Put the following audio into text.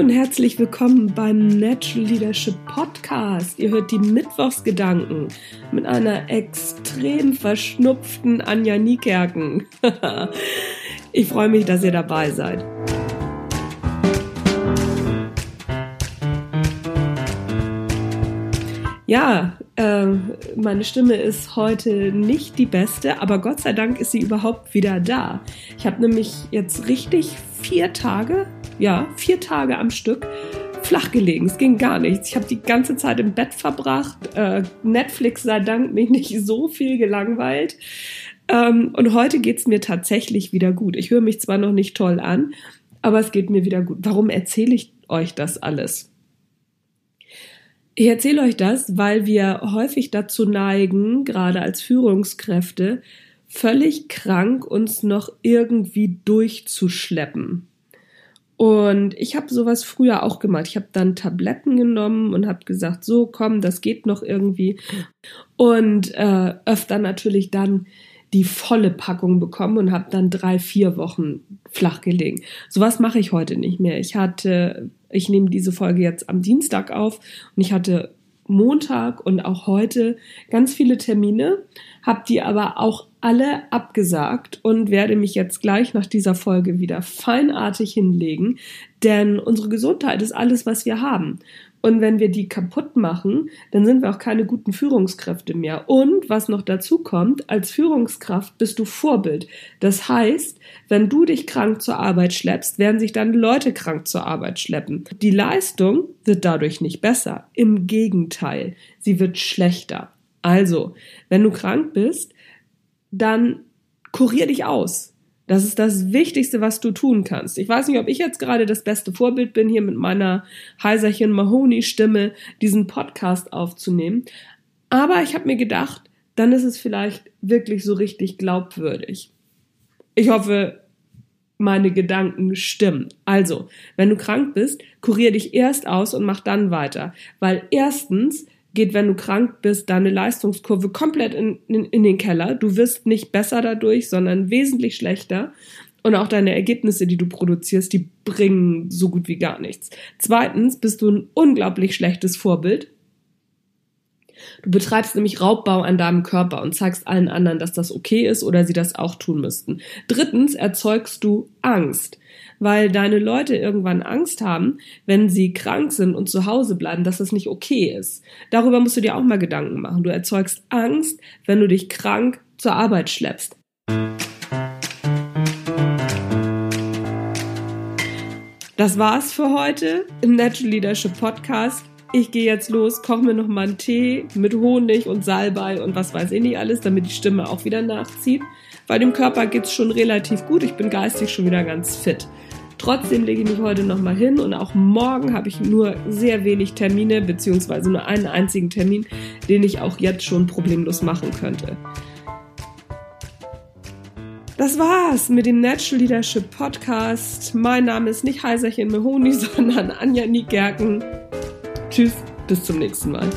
und herzlich willkommen beim Natural Leadership Podcast. Ihr hört die Mittwochsgedanken mit einer extrem verschnupften Anja Niekerken. ich freue mich, dass ihr dabei seid. Ja, äh, meine Stimme ist heute nicht die beste, aber Gott sei Dank ist sie überhaupt wieder da. Ich habe nämlich jetzt richtig vier Tage, ja, vier Tage am Stück flach gelegen. Es ging gar nichts. Ich habe die ganze Zeit im Bett verbracht. Äh, Netflix sei Dank mich nicht so viel gelangweilt. Ähm, und heute geht's mir tatsächlich wieder gut. Ich höre mich zwar noch nicht toll an, aber es geht mir wieder gut. Warum erzähle ich euch das alles? Ich erzähle euch das, weil wir häufig dazu neigen, gerade als Führungskräfte, völlig krank uns noch irgendwie durchzuschleppen. Und ich habe sowas früher auch gemacht. Ich habe dann Tabletten genommen und habe gesagt, so komm, das geht noch irgendwie. Und äh, öfter natürlich dann die volle Packung bekommen und habe dann drei, vier Wochen flach gelegen. Sowas mache ich heute nicht mehr. Ich hatte, ich nehme diese Folge jetzt am Dienstag auf und ich hatte Montag und auch heute ganz viele Termine, habe die aber auch alle abgesagt und werde mich jetzt gleich nach dieser Folge wieder feinartig hinlegen, denn unsere Gesundheit ist alles, was wir haben. Und wenn wir die kaputt machen, dann sind wir auch keine guten Führungskräfte mehr. Und was noch dazu kommt, als Führungskraft bist du Vorbild. Das heißt, wenn du dich krank zur Arbeit schleppst, werden sich dann Leute krank zur Arbeit schleppen. Die Leistung wird dadurch nicht besser. Im Gegenteil, sie wird schlechter. Also, wenn du krank bist, dann kurier dich aus. Das ist das Wichtigste, was du tun kannst. Ich weiß nicht, ob ich jetzt gerade das beste Vorbild bin, hier mit meiner Heiserchen Mahoney-Stimme diesen Podcast aufzunehmen. Aber ich habe mir gedacht, dann ist es vielleicht wirklich so richtig glaubwürdig. Ich hoffe, meine Gedanken stimmen. Also, wenn du krank bist, kurier dich erst aus und mach dann weiter. Weil erstens geht, wenn du krank bist, deine Leistungskurve komplett in, in, in den Keller. Du wirst nicht besser dadurch, sondern wesentlich schlechter. Und auch deine Ergebnisse, die du produzierst, die bringen so gut wie gar nichts. Zweitens bist du ein unglaublich schlechtes Vorbild. Du betreibst nämlich Raubbau an deinem Körper und zeigst allen anderen, dass das okay ist oder sie das auch tun müssten. Drittens erzeugst du Angst weil deine Leute irgendwann Angst haben, wenn sie krank sind und zu Hause bleiben, dass das nicht okay ist. Darüber musst du dir auch mal Gedanken machen. Du erzeugst Angst, wenn du dich krank zur Arbeit schleppst. Das war's für heute im Natural Leadership Podcast. Ich gehe jetzt los, koche mir noch mal einen Tee mit Honig und Salbei und was weiß ich nicht alles, damit die Stimme auch wieder nachzieht. Bei dem Körper geht's schon relativ gut. Ich bin geistig schon wieder ganz fit. Trotzdem lege ich mich heute nochmal hin und auch morgen habe ich nur sehr wenig Termine, beziehungsweise nur einen einzigen Termin, den ich auch jetzt schon problemlos machen könnte. Das war's mit dem Natural Leadership Podcast. Mein Name ist nicht Heiserchen Mahoni, sondern Anja Niekerken. Tschüss, bis zum nächsten Mal.